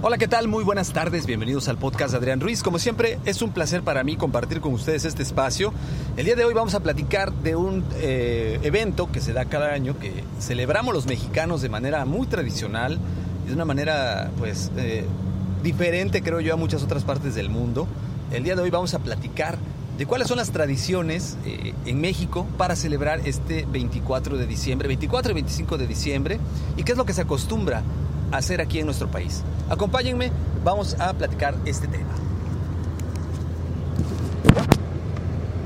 Hola, ¿qué tal? Muy buenas tardes, bienvenidos al podcast Adrián Ruiz. Como siempre, es un placer para mí compartir con ustedes este espacio. El día de hoy vamos a platicar de un eh, evento que se da cada año, que celebramos los mexicanos de manera muy tradicional y de una manera, pues, eh, diferente, creo yo, a muchas otras partes del mundo. El día de hoy vamos a platicar de cuáles son las tradiciones eh, en México para celebrar este 24 de diciembre, 24 y 25 de diciembre, y qué es lo que se acostumbra hacer aquí en nuestro país. Acompáñenme, vamos a platicar este tema.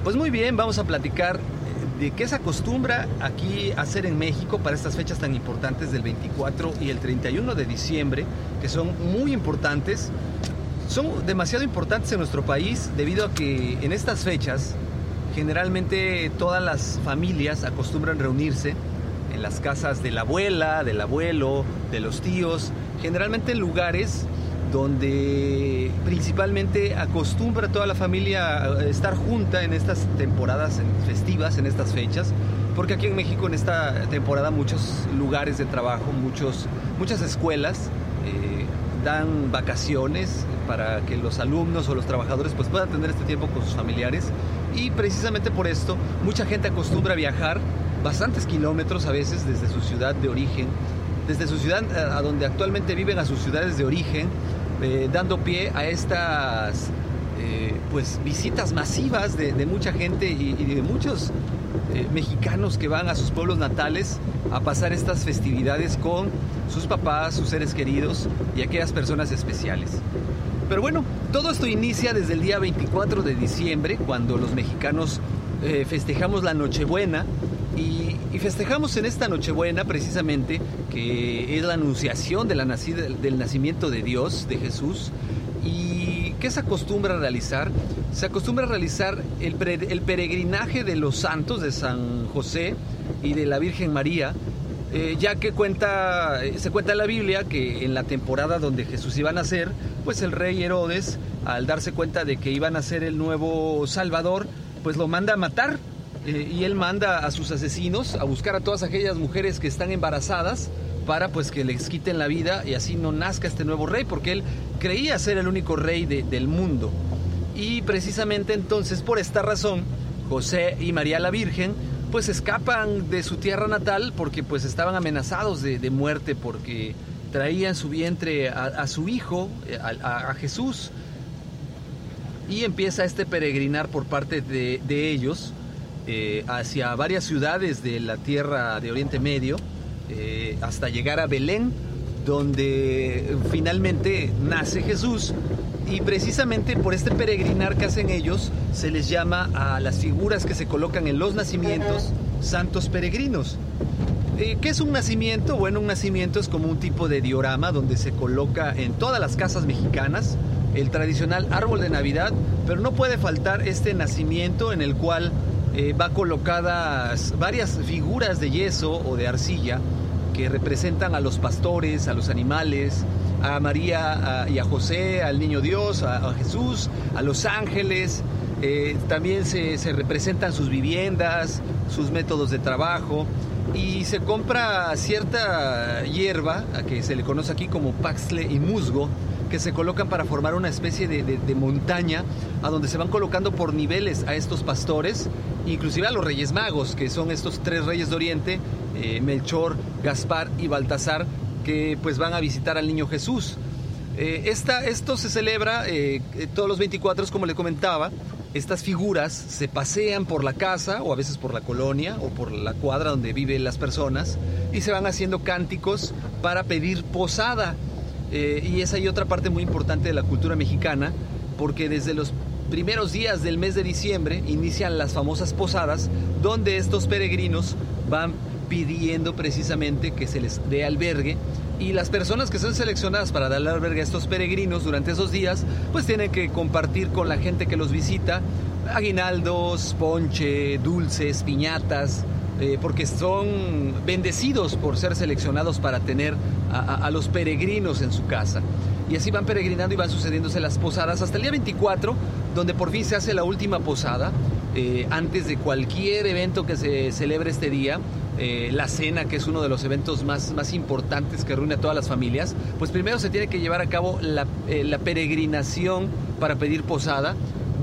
Pues muy bien, vamos a platicar eh, de qué se acostumbra aquí hacer en México para estas fechas tan importantes del 24 y el 31 de diciembre, que son muy importantes. Son demasiado importantes en nuestro país debido a que en estas fechas generalmente todas las familias acostumbran reunirse las casas de la abuela, del abuelo, de los tíos, generalmente en lugares donde principalmente acostumbra toda la familia a estar junta en estas temporadas festivas, en estas fechas, porque aquí en México en esta temporada muchos lugares de trabajo, muchos, muchas escuelas eh, dan vacaciones para que los alumnos o los trabajadores pues puedan tener este tiempo con sus familiares. Y precisamente por esto mucha gente acostumbra a viajar bastantes kilómetros a veces desde su ciudad de origen, desde su ciudad eh, a donde actualmente viven a sus ciudades de origen, eh, dando pie a estas eh, pues visitas masivas de, mucha gente y, de muchos mexicanos que van a sus pueblos natales a pasar estas festividades con sus papás, sus seres queridos y aquellas personas especiales. Pero bueno, todo esto inicia desde el día 24 de diciembre, cuando los mexicanos festejamos la Nochebuena, y, festejamos en esta Nochebuena precisamente que es la anunciación del nacimiento de Dios, de Jesús. ¿Y qué se acostumbra a realizar? Se acostumbra a realizar el, el peregrinaje de los santos de San José y de la Virgen María, eh, ya que cuenta, se cuenta en la Biblia que en la temporada donde Jesús iba a nacer, pues el rey Herodes, al darse cuenta de que iba a nacer el nuevo Salvador, pues lo manda a matar eh, y él manda a sus asesinos a buscar a todas aquellas mujeres que están embarazadas para pues que les quiten la vida y así no nazca este nuevo rey, porque él creía ser el único rey del mundo. Y precisamente entonces por esta razón, José y María la Virgen pues escapan de su tierra natal porque pues estaban amenazados de, muerte porque traían su vientre a, su hijo, eh, a, Jesús. Y empieza este peregrinar por parte de, de ellos eh, hacia varias ciudades de la tierra de Oriente Medio eh, hasta llegar a Belén, donde finalmente nace Jesús. Y precisamente por este peregrinar que hacen ellos, se les llama a las figuras que se colocan en los nacimientos santos peregrinos. Eh, ¿Qué es un nacimiento? Bueno, un nacimiento es como un tipo de diorama donde se coloca en todas las casas mexicanas el tradicional árbol de Navidad, pero no puede faltar este nacimiento en el cual eh, va colocadas varias figuras de yeso o de arcilla que representan a los pastores, a los animales, a María y a José, al niño Dios, a, Jesús, a los ángeles. Eh, también se, representan sus viviendas, sus métodos de trabajo y se compra cierta hierba, a que se le conoce aquí como paxle y musgo, que se colocan para formar una especie de, montaña a donde se van colocando por niveles a estos pastores, inclusive a los reyes magos, que son estos tres reyes de Oriente, eh, Melchor, Gaspar y Baltasar, que pues van a visitar al niño Jesús. Eh, esto se celebra eh, todos los 24, como le comentaba. Estas figuras se pasean por la casa o a veces por la colonia o por la cuadra donde viven las personas y se van haciendo cánticos para pedir posada eh, y esa hay otra parte muy importante de la cultura mexicana, porque desde los primeros días del mes de diciembre inician las famosas posadas, donde estos peregrinos van pidiendo precisamente que se les dé albergue. Y las personas que son seleccionadas para darle albergue a estos peregrinos durante esos días, pues tienen que compartir con la gente que los visita aguinaldos, ponche, dulces, piñatas, eh, porque son bendecidos por ser seleccionados para tener a, los peregrinos en su casa. Y así van peregrinando y van sucediéndose las posadas hasta el día 24, donde por fin se hace la última posada, eh, antes de cualquier evento que se celebre este día. Eh, la cena, que es uno de los eventos más, más importantes que reúne a todas las familias, pues primero se tiene que llevar a cabo la, la peregrinación para pedir posada,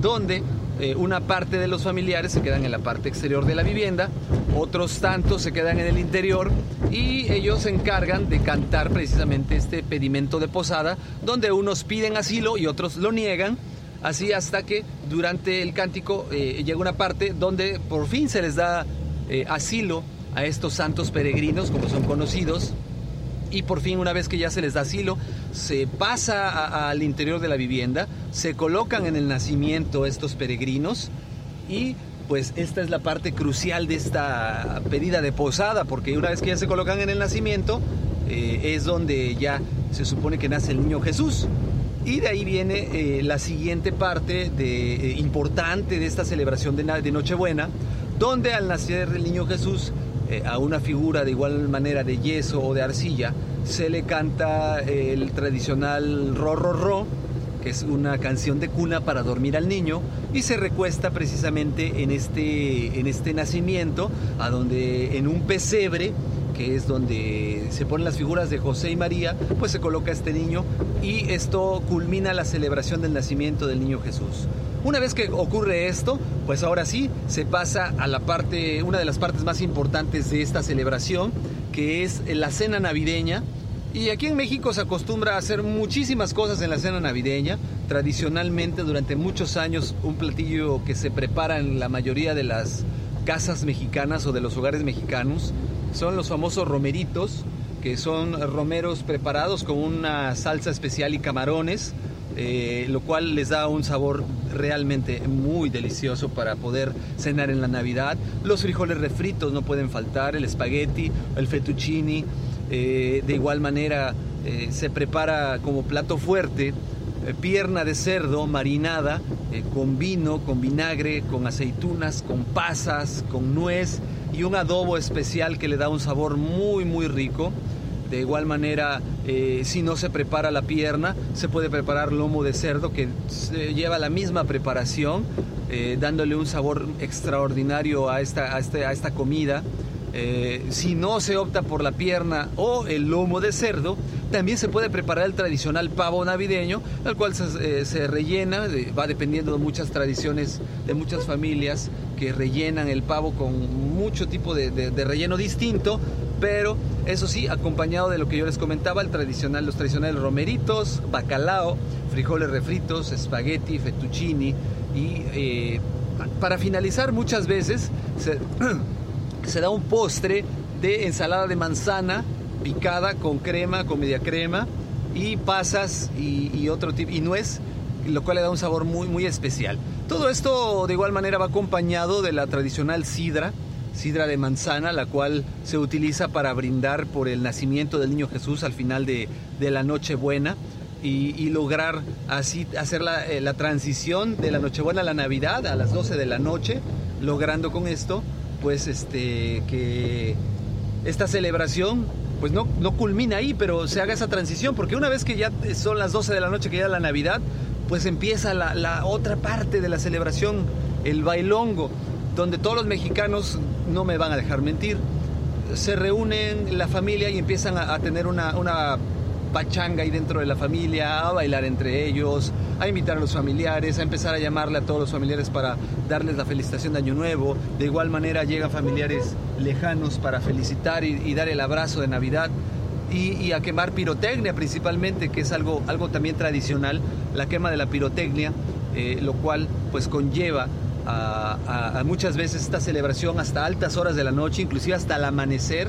donde eh, una parte de los familiares se quedan en la parte exterior de la vivienda, otros tantos se quedan en el interior y ellos se encargan de cantar precisamente este pedimento de posada, donde unos piden asilo y otros lo niegan, así hasta que durante el cántico eh, llega una parte donde por fin se les da eh, asilo a estos santos peregrinos, como son conocidos, y por fin una vez que ya se les da asilo, se pasa al interior de la vivienda, se colocan en el nacimiento estos peregrinos y pues esta es la parte crucial de esta pedida de posada, porque una vez que ya se colocan en el nacimiento, eh, es donde ya se supone que nace el niño Jesús. Y de ahí viene eh, la siguiente parte de, eh, importante de esta celebración de, de Nochebuena, donde al nacer el niño Jesús eh, a una figura de igual manera de yeso o de arcilla, se le canta el tradicional ro ro ro, que es una canción de cuna para dormir al niño, y se recuesta precisamente en este, en este nacimiento, a donde en un pesebre que es donde se ponen las figuras de José y María, pues se coloca este niño y esto culmina la celebración del nacimiento del niño Jesús. Una vez que ocurre esto, pues ahora sí se pasa a la parte, una de las partes más importantes de esta celebración, que es la cena navideña. Y aquí en México se acostumbra a hacer muchísimas cosas en la cena navideña. Tradicionalmente, durante muchos años, un platillo que se prepara en la mayoría de las casas mexicanas o de los hogares mexicanos son los famosos romeritos, que son romeros preparados con una salsa especial y camarones eh, lo cual les da un sabor realmente muy delicioso para poder cenar en la Navidad. Los frijoles refritos no pueden faltar, el espagueti, el fettuccini. Eh, de igual manera eh, se prepara como plato fuerte pierna de cerdo marinada con vino, con vinagre, con aceitunas, con pasas, con nuez y un adobo especial que le da un sabor muy muy rico. De igual manera, eh, si no se prepara la pierna, se puede preparar lomo de cerdo que lleva la misma preparación, eh, dándole un sabor extraordinario a esta, este, a esta, comida. Eh, si no se opta por la pierna o el lomo de cerdo, también se puede preparar el tradicional pavo navideño, el cual se, rellena, va dependiendo de muchas tradiciones de muchas familias que rellenan el pavo con mucho tipo de relleno distinto, pero eso sí, acompañado de lo que yo les comentaba, el tradicional, los tradicionales romeritos, bacalao, frijoles refritos, espagueti, fettuccini y eh, para finalizar muchas veces se, da un postre de ensalada de manzana picada con crema, con media crema y pasas y, otro tipo y nuez, lo cual le da un sabor muy muy especial. Todo esto de igual manera va acompañado de la tradicional sidra sidra de manzana, la cual se utiliza para brindar por el nacimiento del niño Jesús al final de, la Nochebuena y, lograr así hacer eh, la, transición de la Nochebuena a la Navidad a las 12 de la noche, logrando con esto pues este que esta celebración pues no, no culmina ahí, pero se haga esa transición, porque una vez que ya son las 12 de la noche, que ya la Navidad, pues empieza la, la otra parte de la celebración, el bailongo, donde todos los mexicanos, no me van a dejar mentir, se reúnen la familia y empiezan a, tener una, una pachanga ahí dentro de la familia, a bailar entre ellos, a invitar a los familiares, a empezar a llamarle a todos los familiares para darles la felicitación de Año Nuevo. De igual manera llegan familiares lejanos para felicitar y, dar el abrazo de Navidad. Y, y, a quemar pirotecnia principalmente, que es algo, algo también tradicional, la quema de la pirotecnia, eh, lo cual pues conlleva a, muchas veces esta celebración hasta altas horas de la noche, inclusive hasta el amanecer,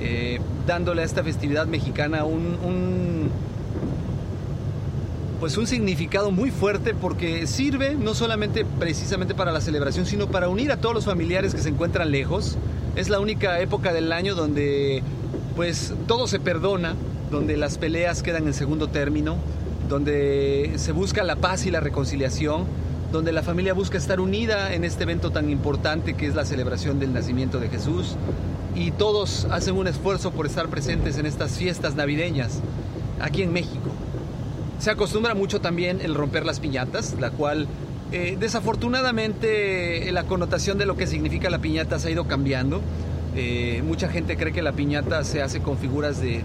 eh, dándole a esta festividad mexicana un, un, pues un significado muy fuerte porque sirve no solamente precisamente para la celebración, sino para unir a todos los familiares que se encuentran lejos. Es la única época del año donde pues todo se perdona, donde las peleas quedan en segundo término, donde se busca la paz y la reconciliación, donde la familia busca estar unida en este evento tan importante que es la celebración del nacimiento de Jesús y todos hacen un esfuerzo por estar presentes en estas fiestas navideñas aquí en México. Se acostumbra mucho también el romper las piñatas, la cual eh, desafortunadamente la connotación de lo que significa la piñata se ha ido cambiando. Eh, mucha gente cree que la piñata se hace con figuras de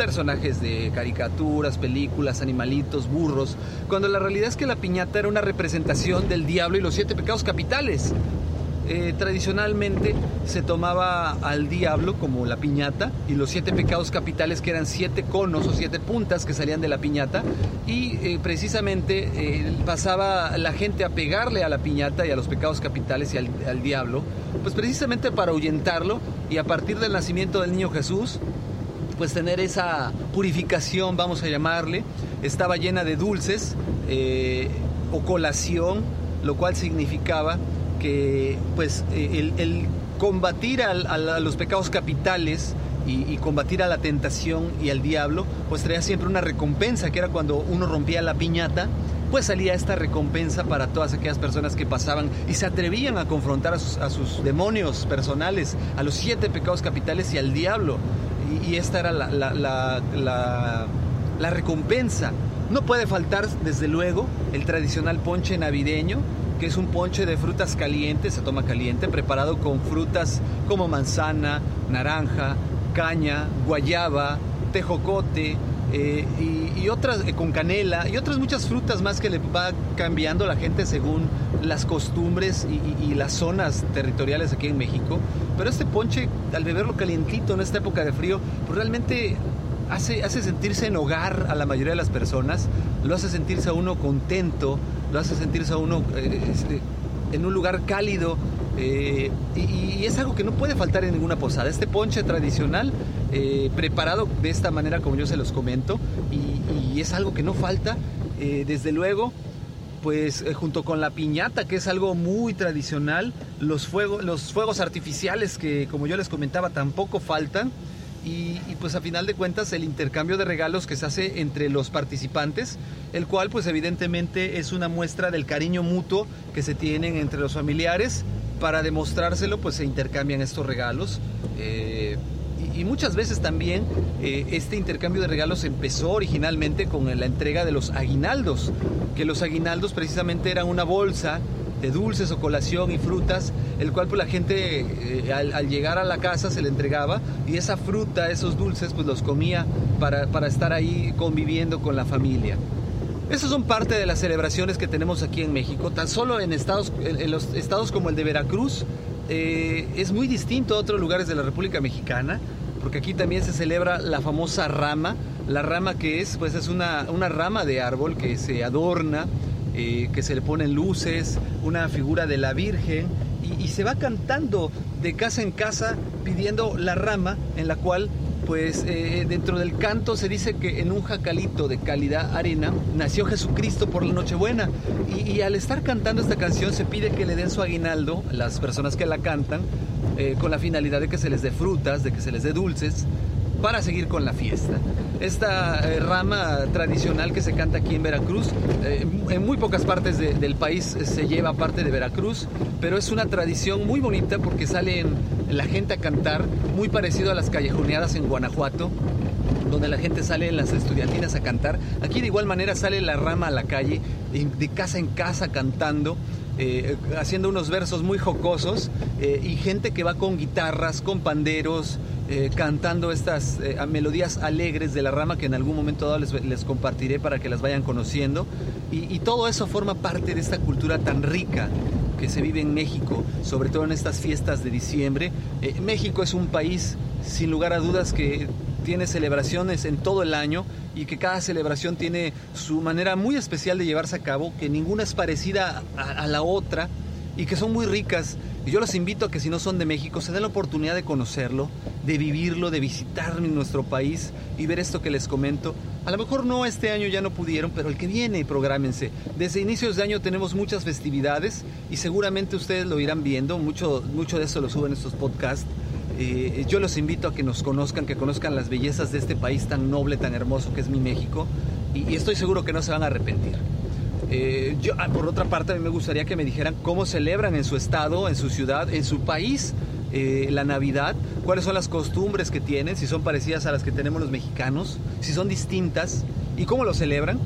personajes de caricaturas, películas, animalitos, burros, cuando la realidad es que la piñata era una representación del diablo y los siete pecados capitales. Eh, tradicionalmente se tomaba al diablo como la piñata y los siete pecados capitales que eran siete conos o siete puntas que salían de la piñata y eh, precisamente eh, pasaba la gente a pegarle a la piñata y a los pecados capitales y al, al diablo, pues precisamente para ahuyentarlo y a partir del nacimiento del niño Jesús pues tener esa purificación, vamos a llamarle, estaba llena de dulces eh, o colación, lo cual significaba que pues el, el combatir a los pecados capitales y, combatir a la tentación y al diablo, pues traía siempre una recompensa, que era cuando uno rompía la piñata, pues salía esta recompensa para todas aquellas personas que pasaban y se atrevían a confrontar a sus demonios personales, a los siete pecados capitales y al diablo. Y, esta era la, la, la, la recompensa. No puede faltar, desde luego, el tradicional ponche navideño, que es un ponche de frutas calientes, se toma caliente, preparado con frutas como manzana, naranja, caña, guayaba, tejocote eh, y, otras eh, con canela y otras muchas frutas más que le va cambiando la gente según las costumbres y, las zonas territoriales aquí en México. Pero este ponche, al beberlo calientito en esta época de frío, pues realmente hace, hace sentirse en hogar a la mayoría de las personas, lo hace sentirse a uno contento, lo hace sentirse a uno eh, este, en un lugar cálido. Eh, y, y, es algo que no puede faltar en ninguna posada. Este ponche tradicional, eh, preparado de esta manera como yo se los comento, y, y es algo que no falta, eh, desde luego, pues eh, junto con la piñata, que es algo muy tradicional, los, fuego, los fuegos artificiales que como yo les comentaba tampoco faltan. Y, y, pues a final de cuentas el intercambio de regalos que se hace entre los participantes, el cual pues evidentemente es una muestra del cariño mutuo que se tienen entre los familiares. Para demostrárselo pues se intercambian estos regalos. Eh, y, muchas veces también eh, este intercambio de regalos empezó originalmente con la entrega de los aguinaldos, que los aguinaldos precisamente eran una bolsa de dulces o colación y frutas, el cual pues la gente eh, al, al, llegar a la casa se le entregaba y esa fruta, esos dulces pues los comía para, para estar ahí conviviendo con la familia. Esas son parte de las celebraciones que tenemos aquí en México, tan solo en estados, en los estados como el de Veracruz, eh, es muy distinto a otros lugares de la República Mexicana, porque aquí también se celebra la famosa rama, la rama que es, pues es una, una rama de árbol que se adorna, eh, que se le ponen luces, una figura de la Virgen y, y, se va cantando de casa en casa pidiendo la rama en la cual pues eh, dentro del canto se dice que en un jacalito de calidad arena nació Jesucristo por la Nochebuena y, al estar cantando esta canción se pide que le den su aguinaldo a las personas que la cantan eh, con la finalidad de que se les dé frutas, de que se les dé dulces para seguir con la fiesta. Esta eh, rama tradicional que se canta aquí en Veracruz, eh, en muy pocas partes del país se lleva parte de Veracruz, pero es una tradición muy bonita porque sale la gente a cantar, muy parecido a las callejoneadas en Guanajuato, donde la gente sale las estudiantinas a cantar. Aquí de igual manera sale la rama a la calle, de casa en casa cantando. Eh, haciendo unos versos muy jocosos eh, y gente que va con guitarras, con panderos, eh, cantando estas melodías alegres de la rama que en algún momento dado les, compartiré para que las vayan conociendo. Y, todo eso forma parte de esta cultura tan rica que se vive en México, sobre todo en estas fiestas de diciembre. México es un país, sin lugar a dudas, que tiene celebraciones en todo el año y que cada celebración tiene su manera muy especial de llevarse a cabo, que ninguna es parecida a, la otra y que son muy ricas. Y yo los invito a que si no son de México se den la oportunidad de conocerlo, de vivirlo, de visitar nuestro país y ver esto que les comento. A lo mejor no este año ya no pudieron, pero el que viene, prográmense. Desde inicios de año tenemos muchas festividades y seguramente ustedes lo irán viendo, mucho, mucho de eso lo suben estos podcasts. Eh, yo los invito a que nos conozcan, que conozcan las bellezas de este país tan noble, tan hermoso que es mi México, y, estoy seguro que no se van a arrepentir. Eh, yo, ah, por otra parte, a mí me gustaría que me dijeran cómo celebran en su estado, en su ciudad, en su país eh, la Navidad, cuáles son las costumbres que tienen, si son parecidas a las que tenemos los mexicanos, si son distintas y cómo lo celebran.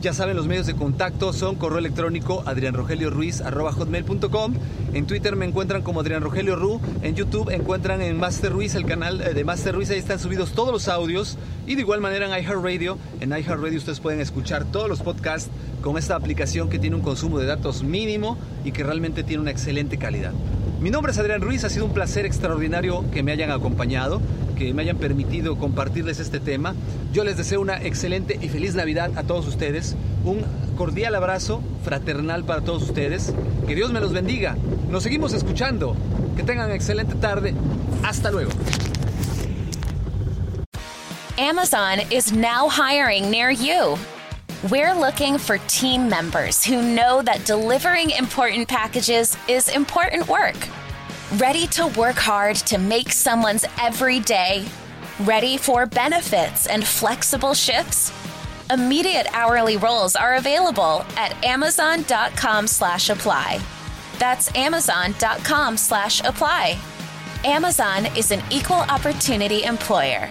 Ya saben, los medios de contacto son correo electrónico adrianrogelioruiz.com. En Twitter me encuentran como Adrián Rogelio Ru. En YouTube encuentran en Master Ruiz, el canal eh, de Master Ruiz. Ahí están subidos todos los audios. Y de igual manera en iHeartRadio. En iHeartRadio ustedes pueden escuchar todos los podcasts con esta aplicación que tiene un consumo de datos mínimo y que realmente tiene una excelente calidad. Mi nombre es Adrián Ruiz. Ha sido un placer extraordinario que me hayan acompañado que me hayan permitido compartirles este tema. Yo les deseo una excelente y feliz Navidad a todos ustedes. Un cordial abrazo fraternal para todos ustedes. Que Dios me los bendiga. Nos seguimos escuchando. Que tengan excelente tarde. Hasta luego. Amazon is now hiring near you. We're looking for team members who know that delivering important packages is important work. Ready to work hard to make someone's every day? Ready for benefits and flexible shifts? Immediate hourly roles are available at amazon.com slash apply. That's amazon.com slash apply. Amazon is an equal opportunity employer.